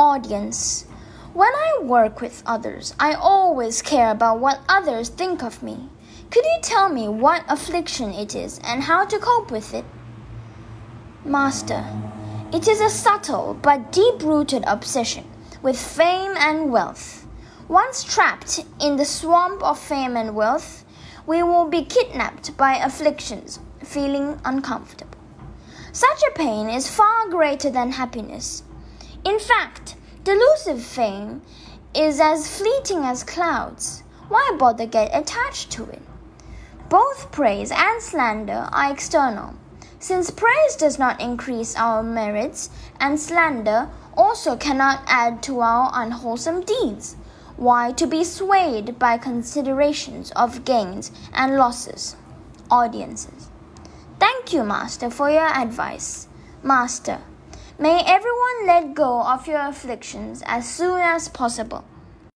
Audience. When I work with others, I always care about what others think of me. Could you tell me what affliction it is and how to cope with it? Master. It is a subtle but deep rooted obsession with fame and wealth. Once trapped in the swamp of fame and wealth, we will be kidnapped by afflictions, feeling uncomfortable. Such a pain is far greater than happiness. In fact, delusive fame is as fleeting as clouds. Why bother get attached to it? Both praise and slander are external. Since praise does not increase our merits, and slander also cannot add to our unwholesome deeds, why to be swayed by considerations of gains and losses? Audiences. Thank you, Master, for your advice. Master, may everyone let go of your afflictions as soon as possible.